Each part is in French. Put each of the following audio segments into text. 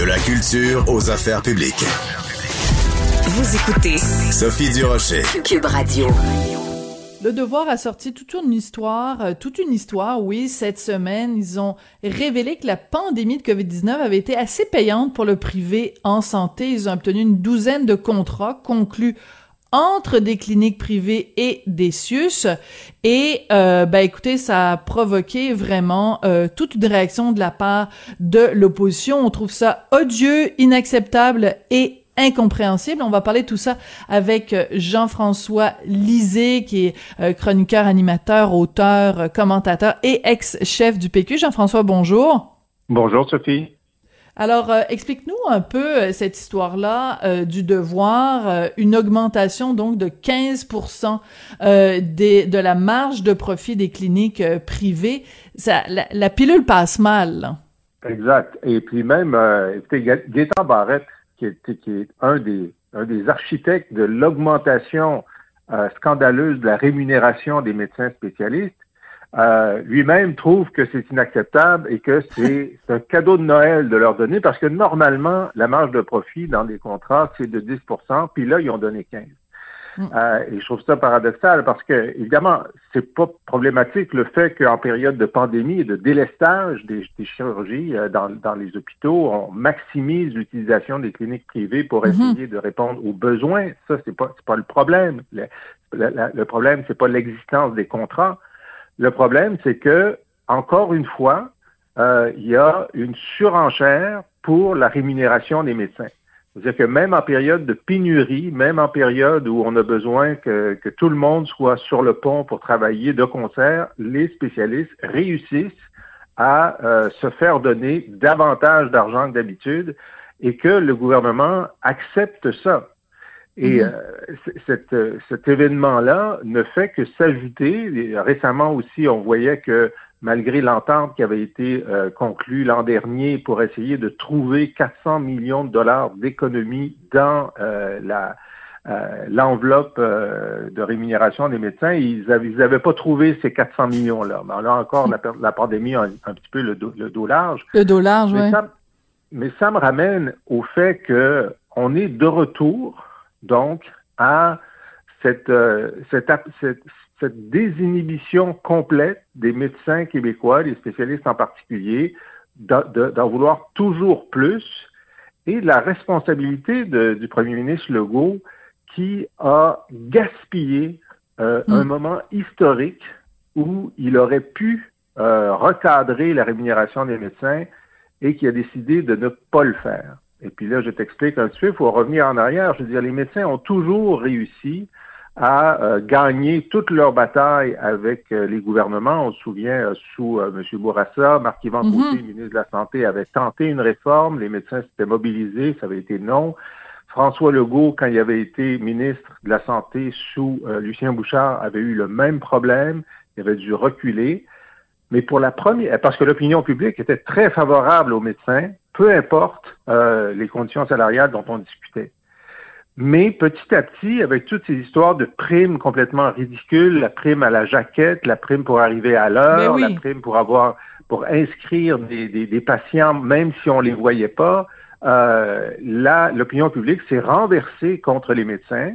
De la culture aux affaires publiques. Vous écoutez Sophie Durocher. Cube Radio. Le Devoir a sorti toute une histoire, euh, toute une histoire, oui, cette semaine. Ils ont révélé que la pandémie de COVID-19 avait été assez payante pour le privé en santé. Ils ont obtenu une douzaine de contrats conclus entre des cliniques privées et des CIUS. Et, euh, ben écoutez, ça a provoqué vraiment euh, toute une réaction de la part de l'opposition. On trouve ça odieux, inacceptable et incompréhensible. On va parler de tout ça avec euh, Jean-François Lisée, qui est euh, chroniqueur, animateur, auteur, euh, commentateur et ex-chef du PQ. Jean-François, bonjour. Bonjour, Sophie. Alors, explique-nous un peu cette histoire-là du devoir, une augmentation donc de 15 des, de la marge de profit des cliniques privées. La, pilule passe mal. Exact. Et puis même, écoutez, Gaétan Barrette, qui est, un, des, architectes de l'augmentation euh, scandaleuse de la rémunération des médecins spécialistes, euh, lui-même trouve que c'est inacceptable et que c'est un cadeau de Noël de leur donner parce que normalement, la marge de profit dans les contrats, c'est de 10% puis là, ils ont donné 15 Mm. Euh, et je trouve ça paradoxal parce que, évidemment, c'est pas problématique le fait qu'en période de pandémie et de délestage des, chirurgies euh, dans, dans, les hôpitaux, on maximise l'utilisation des cliniques privées pour mm-hmm. essayer de répondre aux besoins. Ça, c'est pas, pas le problème. Le, le problème, c'est pas l'existence des contrats. Le problème, c'est que, encore une fois, euh, il y a une surenchère pour la rémunération des médecins. C'est-à-dire que même en période de pénurie, même en période où on a besoin que, tout le monde soit sur le pont pour travailler de concert, les spécialistes réussissent à euh, se faire donner davantage d'argent que d'habitude et que le gouvernement accepte ça. Et mm-hmm. euh, cet événement-là ne fait que s'ajouter. Récemment aussi, on voyait que malgré l'entente qui avait été euh, conclue l'an dernier pour essayer de trouver 400 millions de dollars d'économies dans euh, la euh, l'enveloppe de rémunération des médecins, ils n'avaient pas trouvé ces 400 millions-là. Mais là encore, la, pandémie a un, petit peu le dos, le dos large. Le dos large, oui. Mais ça me ramène au fait que on est de retour, donc, à cette, cette, cette, cette désinhibition complète des médecins québécois, des spécialistes en particulier, d'en vouloir toujours plus, et la responsabilité du premier ministre Legault qui a gaspillé euh, un mm. moment historique où il aurait pu euh, recadrer la rémunération des médecins et qui a décidé de ne pas le faire. Et puis là, je t'explique un petit peu, il faut revenir en arrière. Je veux dire, les médecins ont toujours réussi à euh, gagner toute leur bataille avec euh, les gouvernements. On se souvient, euh, sous M. Bourassa, Marc-Yvan mm ministre de la Santé, avait tenté une réforme. Les médecins s'étaient mobilisés, ça avait été non. François Legault, quand il avait été ministre de la Santé sous Lucien Bouchard, avait eu le même problème. Il avait dû reculer. Mais pour la première, parce que l'opinion publique était très favorable aux médecins, peu importe les conditions salariales dont on discutait. Mais petit à petit, avec toutes ces histoires de primes complètement ridicules, la prime à la jaquette, la prime pour arriver à l'heure, ben la prime pour avoir pour inscrire des, des, patients même si on les voyait pas, euh, là, l'opinion publique s'est renversée contre les médecins.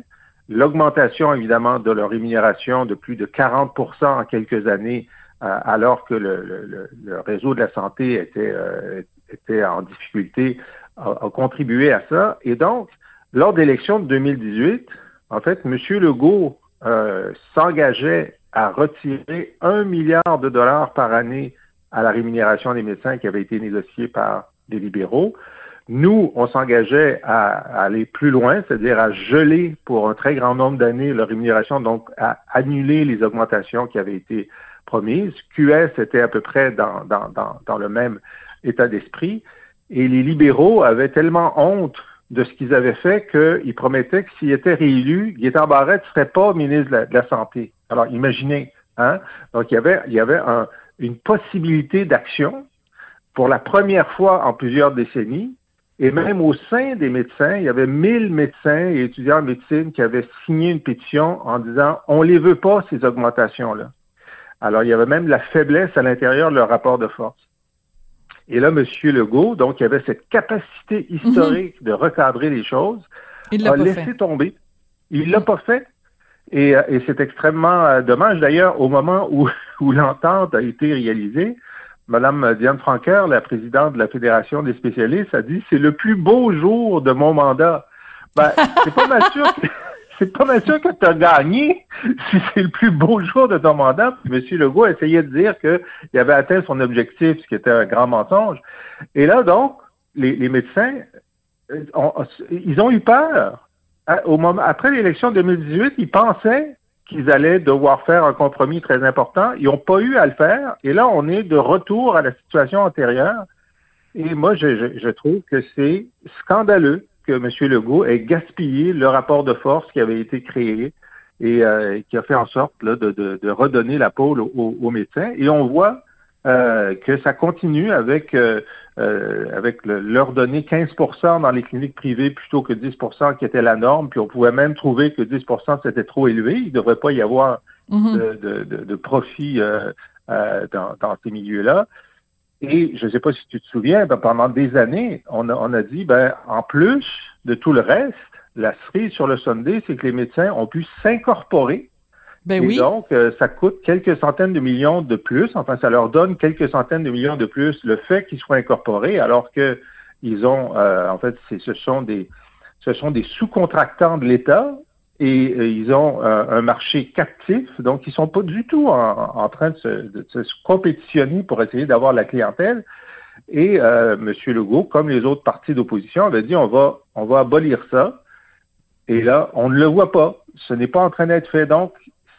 L'augmentation, évidemment, de leur rémunération de plus de 40% en quelques années, euh, alors que le, réseau de la santé était, euh, en difficulté, a, contribué à ça. Et donc, lors de l'élection de 2018, en fait, M. Legault euh, s'engageait à retirer un milliard de dollars par année à la rémunération des médecins qui avait été négociée par des libéraux. Nous, on s'engageait à, aller plus loin, c'est-à-dire à geler pour un très grand nombre d'années la rémunération, donc à annuler les augmentations qui avaient été promises. QS était à peu près dans, dans, dans, dans le même état d'esprit. Et les libéraux avaient tellement honte de ce qu'ils avaient fait qu'ils promettaient que s'ils étaient réélus, Gaétan Barrette ne serait pas ministre de la, Santé. Alors, imaginez, hein? Donc, il y avait, il y avait une possibilité d'action pour la première fois en plusieurs décennies. Et même au sein des médecins, il y avait 1000 médecins et étudiants en médecine qui avaient signé une pétition en disant on les veut pas, ces augmentations-là. Alors, il y avait même la faiblesse à l'intérieur de leur rapport de force. Et là, M. Legault, donc, il avait cette capacité historique de recadrer les choses, il a laissé tomber. Il l'a pas fait. Et, euh, et c'est extrêmement euh, dommage. D'ailleurs, au moment où, où l'entente a été réalisée, Madame Diane Franqueur, la présidente de la Fédération des spécialistes, a dit c'est le plus beau jour de mon mandat. Ben, c'est pas mal sûr que c'est pas mal sûr que tu as gagné si c'est le plus beau jour de ton mandat. M. Legault a essayé de dire qu'il avait atteint son objectif, ce qui était un grand mensonge. Et là, donc, les, médecins, euh, ils ont eu peur. Après l'élection de 2018, ils pensaient qu'ils allaient devoir faire un compromis très important. Ils n'ont pas eu à le faire. Et là, on est de retour à la situation antérieure. Et moi, je trouve que c'est scandaleux que M. Legault ait gaspillé le rapport de force qui avait été créé et euh, qui a fait en sorte là, de, de, de, redonner la pôle aux, médecins. Et on voit euh, que ça continue avec euh, euh avec le, leur donner 15% dans les cliniques privées plutôt que 10% qui était la norme. Puis on pouvait même trouver que 10% c'était trop élevé. Il ne devrait pas y avoir mm-hmm. de, de, de, profit euh, dans, dans, ces milieux-là. Et je ne sais pas si tu te souviens, ben, pendant des années, on a, on a dit, ben, en plus de tout le reste, la cerise sur le Sunday, c'est que les médecins ont pu s'incorporer. Ben et donc, euh, ça coûte quelques centaines de millions de plus. Enfin, ça leur donne quelques centaines de millions de plus le fait qu'ils soient incorporés, alors que ils ont, euh, en fait, ce sont des, ce sont des sous-contractants de l'État et euh, ils ont euh, un marché captif, donc ils sont pas du tout en, train de se, compétitionner pour essayer d'avoir la clientèle. Et euh, M. Legault, comme les autres partis d'opposition, avait dit on va on va abolir ça. Et là, on ne le voit pas. Ce n'est pas en train d'être fait. Donc,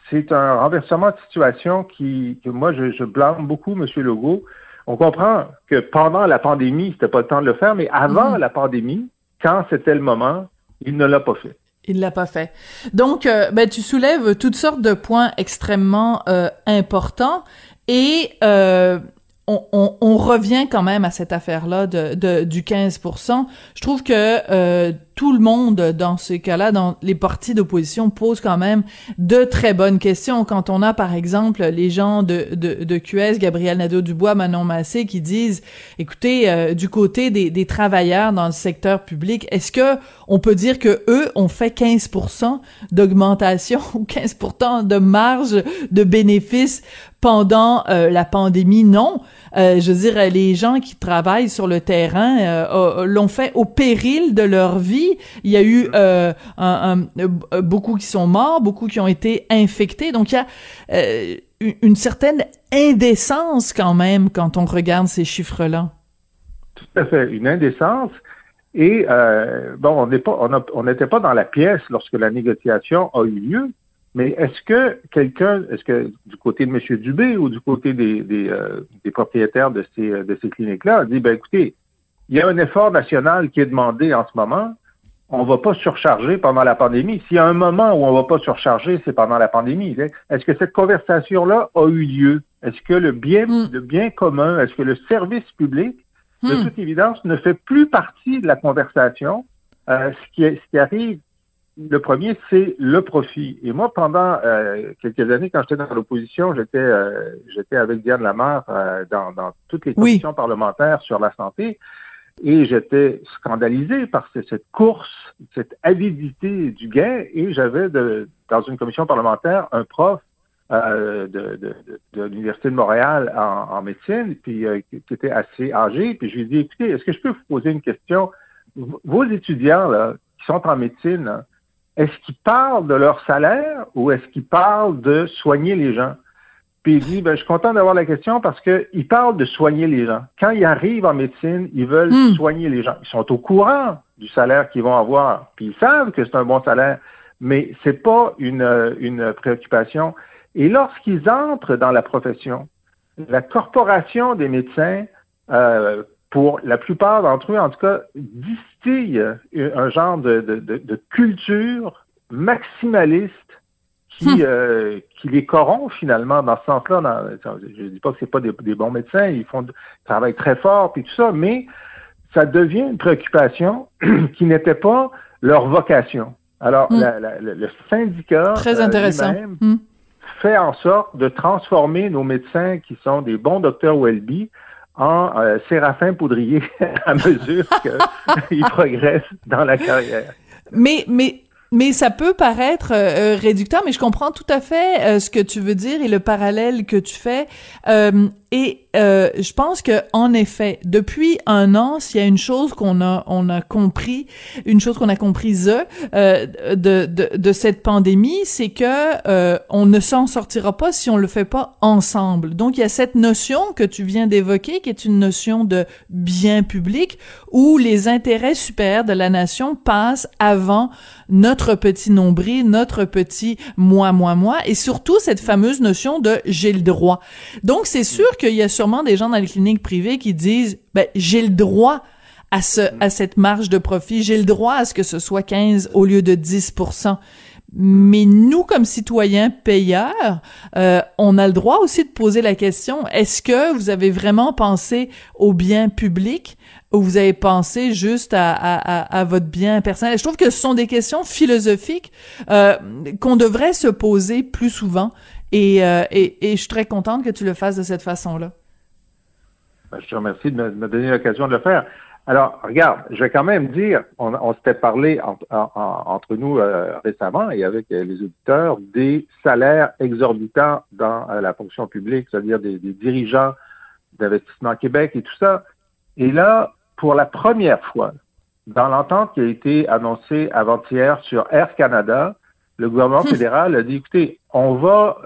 c'est un renversement de situation qui, que moi, je, je blâme beaucoup M. Legault. On comprend que pendant la pandémie, c'était pas le temps de le faire, mais avant mm-hmm. la pandémie, quand c'était le moment, il ne l'a pas fait. Il l'a pas fait. Donc, euh, ben, tu soulèves toutes sortes de points extrêmement euh, importants et euh, on, on, revient quand même à cette affaire-là de, de, du 15% Je trouve que euh, tout le monde, dans ces cas-là, dans les partis d'opposition, pose quand même de très bonnes questions. Quand on a, par exemple, les gens de, de, de QS, Gabriel Nadeau-Dubois, Manon Massé, qui disent, écoutez, euh, du côté des, travailleurs dans le secteur public, est-ce que on peut dire que eux ont fait 15% d'augmentation ou 15% de marge de bénéfices pendant euh, la pandémie? Non. Euh, je veux dire, les gens qui travaillent sur le terrain euh, l'ont fait au péril de leur vie. Il y a eu euh, beaucoup qui sont morts, beaucoup qui ont été infectés. Donc, il y a une certaine indécence quand même quand on regarde ces chiffres-là. Tout à fait, une indécence. Et bon, on n'est pas, on n'était pas dans la pièce lorsque la négociation a eu lieu. Mais est-ce que quelqu'un, est-ce que du côté de M. Dubé ou du côté des, des, euh, propriétaires de ces, de ces cliniques-là, a dit, ben écoutez, il y a un effort national qui est demandé en ce moment. On ne va pas surcharger pendant la pandémie. S'il y a un moment où on ne va pas surcharger, c'est pendant la pandémie. Est-ce que cette conversation-là a eu lieu? Est-ce que le bien, hmm. le bien commun, est-ce que le service public, de hmm. toute évidence, ne fait plus partie de la conversation? Euh, ce, qui, ce qui arrive le premier, c'est le profit. Et moi, pendant euh, quelques années, quand j'étais dans l'opposition, j'étais euh, j'étais avec Diane Lamar euh, dans, dans, toutes les commissions parlementaires sur la santé. Et j'étais scandalisé par cette course, cette avidité du gain. Et j'avais dans une commission parlementaire un prof de, de, de, l'Université de Montréal en, en médecine, puis qui, qui était assez âgé. Puis je lui ai dit, écoutez, est-ce que je peux vous poser une question? Vos étudiants là, qui sont en médecine, est-ce qu'ils parlent de leur salaire ou est-ce qu'ils parlent de soigner les gens? Puis il dit, ben, je suis content d'avoir la question parce qu'ils parlent de soigner les gens. Quand ils arrivent en médecine, ils veulent hmm. soigner les gens. Ils sont au courant du salaire qu'ils vont avoir, puis ils savent que c'est un bon salaire, mais c'est pas une, une préoccupation. Et lorsqu'ils entrent dans la profession, la corporation des médecins euh, pour la plupart d'entre eux, en tout cas, distillent un genre de, de, de, culture maximaliste qui, hum. euh, qui les corrompt finalement dans ce sens-là. Je ne dis pas que c'est pas des, des, bons médecins, ils font travaillent très fort et tout ça, mais ça devient une préoccupation qui n'était pas leur vocation. Alors, hum. la, le syndicat Très euh. Hum. fait en sorte de transformer nos médecins qui sont des bons docteurs Welby en euh, Séraphin Poudrier à mesure qu'ils progressent dans la carrière. Mais, mais mais ça peut paraître euh, euh, réducteur, mais je comprends tout à fait euh, ce que tu veux dire et le parallèle que tu fais. Et je pense que en effet, depuis un an, s'il y a une chose qu'on a on a compris, une chose qu'on a comprise de, de, de cette pandémie, c'est que on ne s'en sortira pas si on le fait pas ensemble. Donc il y a cette notion que tu viens d'évoquer, qui est une notion de bien public, où les intérêts supérieurs de la nation passent avant notre petit nombril, notre petit moi, moi, moi, et surtout cette fameuse notion de j'ai le droit. Donc, c'est sûr qu'il y a sûrement des gens dans les cliniques privées qui disent, ben, j'ai le droit à ce, à cette marge de profit, j'ai le droit à ce que ce soit 15 au lieu de 10% mais nous, comme citoyens payeurs, euh, on a le droit aussi de poser la question, est-ce que vous avez vraiment pensé au bien public ou vous avez pensé juste à, à, à, votre bien personnel? Je trouve que ce sont des questions philosophiques euh, qu'on devrait se poser plus souvent et, euh, et, je suis très contente que tu le fasses de cette façon-là. Ben, je te remercie de me donner l'occasion de le faire. Alors, regarde, je vais quand même dire, on, s'était parlé entre nous euh, récemment et avec euh, les auditeurs des salaires exorbitants dans la fonction publique, c'est-à-dire des, dirigeants d'investissement Québec et tout ça. Et là, pour la première fois, dans l'entente qui a été annoncée avant-hier sur Air Canada, le gouvernement hum. fédéral a dit, écoutez, on va,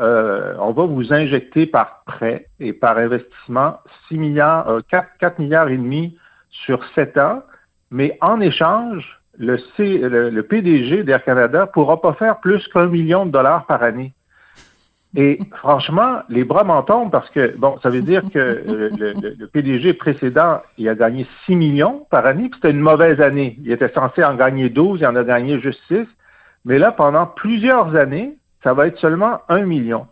on va vous injecter par prêt et par investissement 6 milliards, 4, 4 milliards et demi sur sept ans, mais en échange, le, C, le, PDG d'Air Canada pourra pas faire plus qu'un million de dollars par année. Et franchement, les bras m'en tombent parce que, bon, ça veut dire que le, PDG précédent, il a gagné 6 millions par année, puis c'était une mauvaise année. Il était censé en gagner 12, il en a gagné juste 6. Mais là, pendant plusieurs années, ça va être seulement 1 million.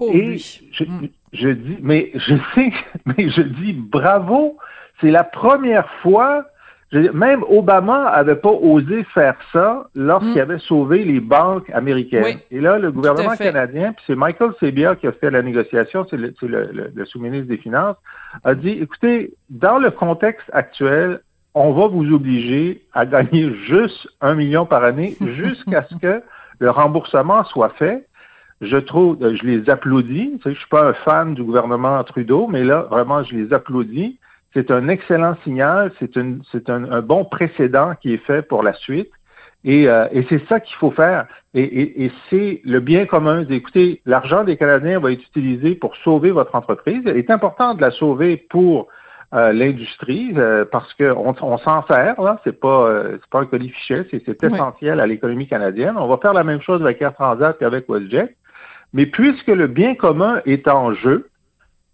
Et je, mm. je, dis, mais je sais, mais je dis bravo c'est la première fois, même Obama avait pas osé faire ça lorsqu'il mm. avait sauvé les banques américaines. Et là, le gouvernement canadien, puis c'est Michael Sebia qui a fait la négociation, c'est le, le sous-ministre des Finances, a dit, écoutez, dans le contexte actuel, on va vous obliger à gagner juste un million par année jusqu'à ce que le remboursement soit fait. Je trouve, je les applaudis. Je suis pas un fan du gouvernement Trudeau, mais là, vraiment, je les applaudis c'est un excellent signal, c'est un, bon précédent qui est fait pour la suite. Et, euh, c'est ça qu'il faut faire. Et, c'est le bien commun. Écoutez, l'argent des Canadiens va être utilisé pour sauver votre entreprise. Il est important de la sauver pour euh, l'industrie euh, parce qu'on on, s'en sert. Là, c'est pas c'est pas un colis fichet, c'est essentiel à l'économie canadienne. On va faire la même chose avec Air Transat qu'avec WestJet. Mais puisque le bien commun est en jeu,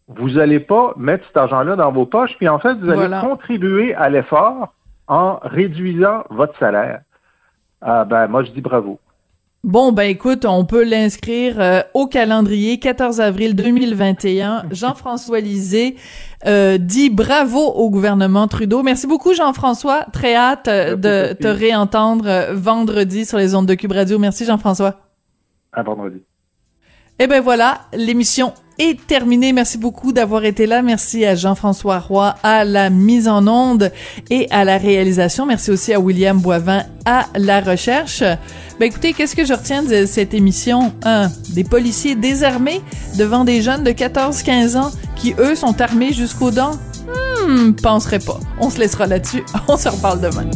vous n'allez pas mettre cet argent-là dans vos poches, puis en fait, vous allez contribuer à l'effort en réduisant votre salaire. Ah ben, moi, je dis bravo. Bon, ben écoute, on peut l'inscrire euh, au calendrier 14 avril 2021. Jean-François Lisée euh, dit bravo au gouvernement Trudeau. Merci beaucoup, Jean-François. Très hâte euh, de te réentendre vendredi sur les ondes de Cube Radio. Merci, Jean-François. À vendredi. Eh ben voilà, l'émission est terminée. Merci beaucoup d'avoir été là. Merci à Jean-François Roy à la mise en onde et à la réalisation. Merci aussi à William Boivin à la recherche. Ben écoutez, qu'est-ce que je retiens de cette émission? Un, des policiers désarmés devant des jeunes de 14-15 ans qui, eux, sont armés jusqu'aux dents? Hmm, penserais pas. On se laissera là-dessus. On se reparle demain.